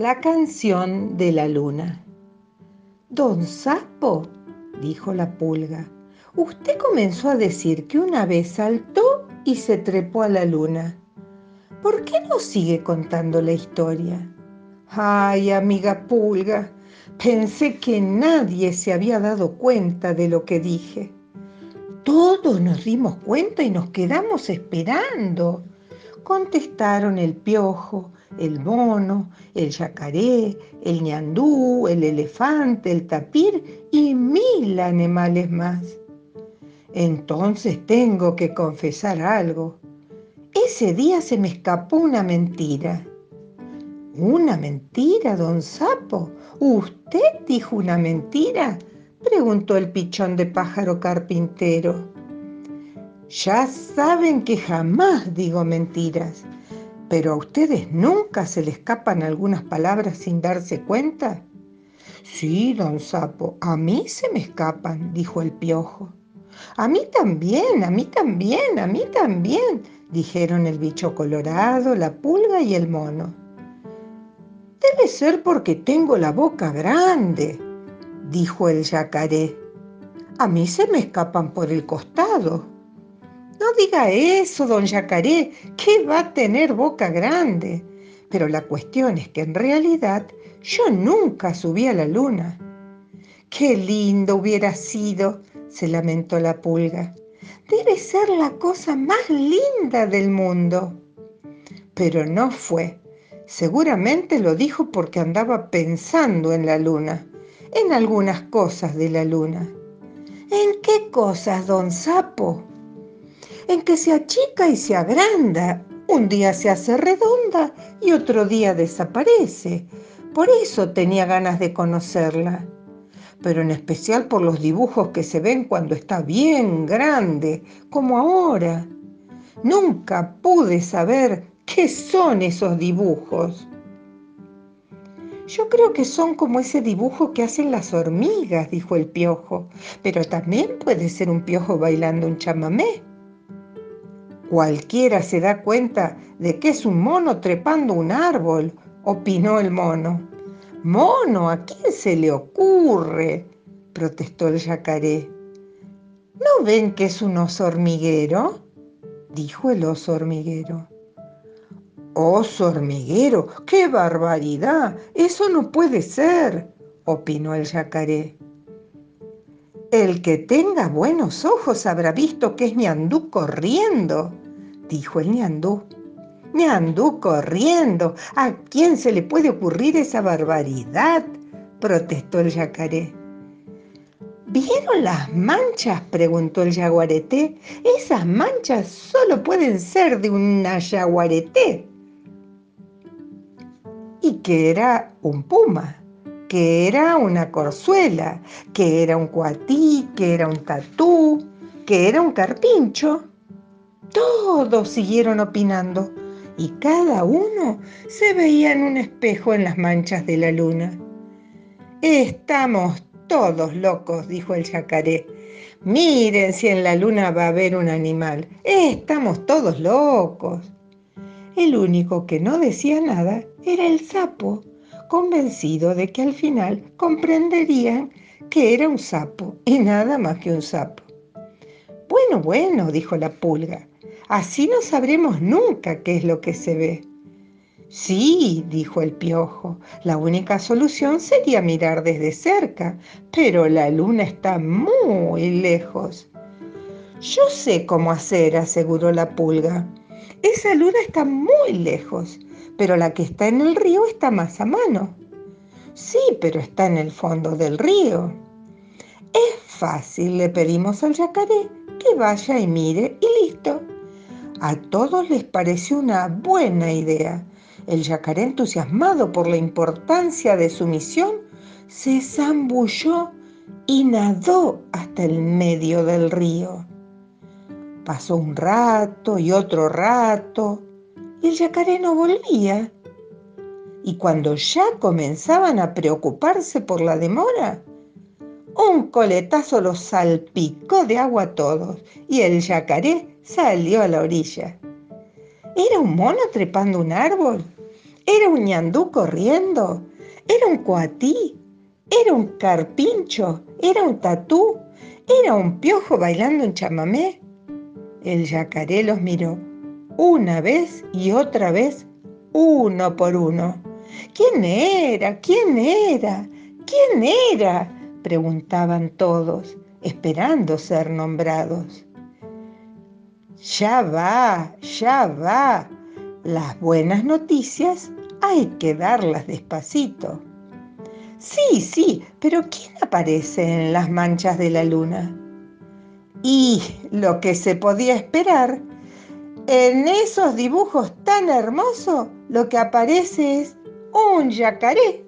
La canción de la luna. Don Sapo, dijo la pulga, usted comenzó a decir que una vez saltó y se trepó a la luna. ¿Por qué no sigue contando la historia? Ay, amiga pulga, pensé que nadie se había dado cuenta de lo que dije. Todos nos dimos cuenta y nos quedamos esperando contestaron el piojo, el mono, el yacaré, el ñandú, el elefante, el tapir y mil animales más. Entonces tengo que confesar algo. Ese día se me escapó una mentira. ¿Una mentira, don Sapo? ¿Usted dijo una mentira? preguntó el pichón de pájaro carpintero. Ya saben que jamás digo mentiras, pero a ustedes nunca se les escapan algunas palabras sin darse cuenta. Sí, don Sapo, a mí se me escapan, dijo el piojo. A mí también, a mí también, a mí también, dijeron el bicho colorado, la pulga y el mono. Debe ser porque tengo la boca grande, dijo el yacaré. A mí se me escapan por el costado. No diga eso, don Yacaré, que va a tener boca grande. Pero la cuestión es que en realidad yo nunca subí a la luna. Qué lindo hubiera sido, se lamentó la pulga. Debe ser la cosa más linda del mundo. Pero no fue. Seguramente lo dijo porque andaba pensando en la luna, en algunas cosas de la luna. ¿En qué cosas, don Sapo? En que se achica y se agranda. Un día se hace redonda y otro día desaparece. Por eso tenía ganas de conocerla, pero en especial por los dibujos que se ven cuando está bien grande, como ahora. Nunca pude saber qué son esos dibujos. Yo creo que son como ese dibujo que hacen las hormigas, dijo el piojo, pero también puede ser un piojo bailando un chamamé. Cualquiera se da cuenta de que es un mono trepando un árbol, opinó el mono. Mono, ¿a quién se le ocurre? protestó el yacaré. ¿No ven que es un oso hormiguero? dijo el oso hormiguero. Oso hormiguero, qué barbaridad, eso no puede ser, opinó el yacaré. El que tenga buenos ojos habrá visto que es ñandú corriendo, dijo el ñandú. ñandú corriendo, ¿a quién se le puede ocurrir esa barbaridad? protestó el yacaré. ¿Vieron las manchas? preguntó el yaguareté. Esas manchas solo pueden ser de una yaguareté. Y que era un puma que era una corzuela, que era un cuatí, que era un tatú, que era un carpincho. Todos siguieron opinando y cada uno se veía en un espejo en las manchas de la luna. Estamos todos locos, dijo el yacaré. Miren si en la luna va a haber un animal. Estamos todos locos. El único que no decía nada era el sapo, convencido de que al final comprenderían que era un sapo y nada más que un sapo. Bueno, bueno, dijo la pulga, así no sabremos nunca qué es lo que se ve. Sí, dijo el piojo, la única solución sería mirar desde cerca, pero la luna está muy lejos. Yo sé cómo hacer, aseguró la pulga. Esa luna está muy lejos pero la que está en el río está más a mano. Sí, pero está en el fondo del río. Es fácil, le pedimos al yacaré que vaya y mire y listo. A todos les pareció una buena idea. El yacaré, entusiasmado por la importancia de su misión, se zambulló y nadó hasta el medio del río. Pasó un rato y otro rato, el yacaré no volvía. Y cuando ya comenzaban a preocuparse por la demora, un coletazo los salpicó de agua a todos y el yacaré salió a la orilla. ¿Era un mono trepando un árbol? ¿Era un ñandú corriendo? ¿Era un coatí? ¿Era un carpincho? ¿Era un tatú? ¿Era un piojo bailando un chamamé? El yacaré los miró una vez y otra vez, uno por uno. ¿Quién era? ¿Quién era? ¿Quién era? preguntaban todos, esperando ser nombrados. Ya va, ya va. Las buenas noticias hay que darlas despacito. Sí, sí, pero ¿quién aparece en las manchas de la luna? Y lo que se podía esperar, en esos dibujos tan hermosos, lo que aparece es un yacaré